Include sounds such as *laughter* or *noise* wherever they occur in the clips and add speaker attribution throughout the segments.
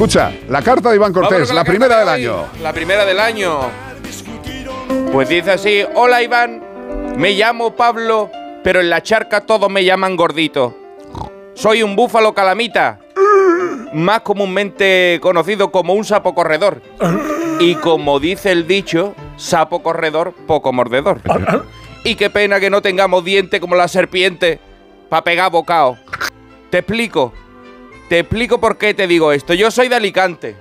Speaker 1: Escucha, la carta de Iván Cortés, la, primera
Speaker 2: de
Speaker 1: del año.
Speaker 2: La primera del año. Pues dice así, hola Iván, me llamo Pablo, pero en la charca todos me llaman gordito. Soy un búfalo calamita, más comúnmente conocido como un sapo corredor. Y como dice el dicho, sapo corredor, poco mordedor. Y qué pena que no tengamos diente como la serpiente para pegar bocado. Te explico. Te explico por qué te digo esto. Yo soy de Alicante.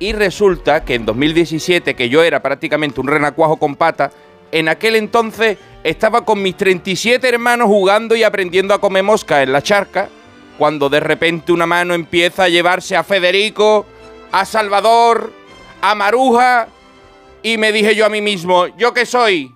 Speaker 2: Y resulta que en 2017, que yo era prácticamente un renacuajo con pata, en aquel entonces estaba con mis 37 hermanos jugando y aprendiendo a comer mosca en la charca, cuando de repente una mano empieza a llevarse a Federico, a Salvador, a Maruja, y me dije yo a mí mismo, ¿yo qué soy?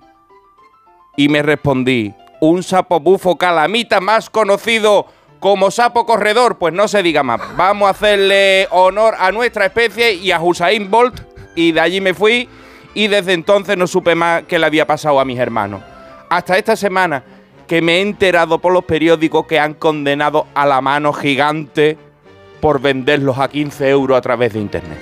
Speaker 2: Y me respondí, un sapo bufo calamita más conocido como sapo corredor, pues no se diga más. Vamos a hacerle honor a nuestra especie y a Hussein Bolt. Y de allí me fui y desde entonces no supe más qué le había pasado a mis hermanos. Hasta esta semana que me he enterado por los periódicos que han condenado a la mano gigante por venderlos a 15 euros a través de internet.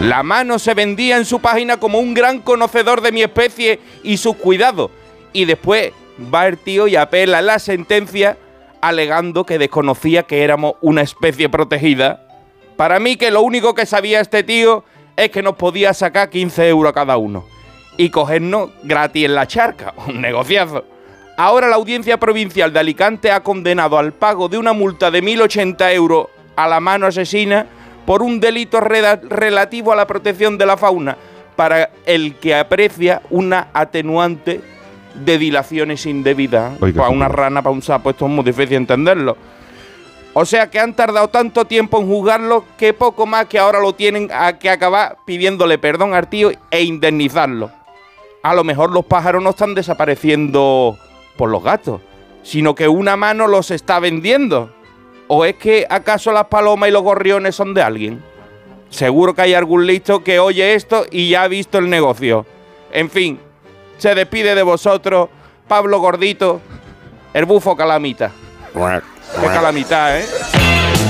Speaker 2: La mano se vendía en su página como un gran conocedor de mi especie y sus cuidados. Y después va el tío y apela la sentencia alegando que desconocía que éramos una especie protegida. Para mí que lo único que sabía este tío es que nos podía sacar 15 euros a cada uno. Y cogernos gratis en la charca. *laughs* Un negociazo. Ahora la audiencia provincial de Alicante ha condenado al pago de una multa de 1.080 euros a la mano asesina por un delito relativo a la protección de la fauna, para el que aprecia una atenuante de dilaciones indebidas. Para una rana, para un sapo, esto es muy difícil entenderlo. O sea que han tardado tanto tiempo en juzgarlo que poco más que ahora lo tienen a que acabar pidiéndole perdón al tío e indemnizarlo. A lo mejor los pájaros no están desapareciendo por los gatos, sino que una mano los está vendiendo. ¿O es que acaso las palomas y los gorriones son de alguien? Seguro que hay algún listo que oye esto y ya ha visto el negocio. En fin, se despide de vosotros Pablo Gordito, el bufo calamita. Qué calamita, ¿eh?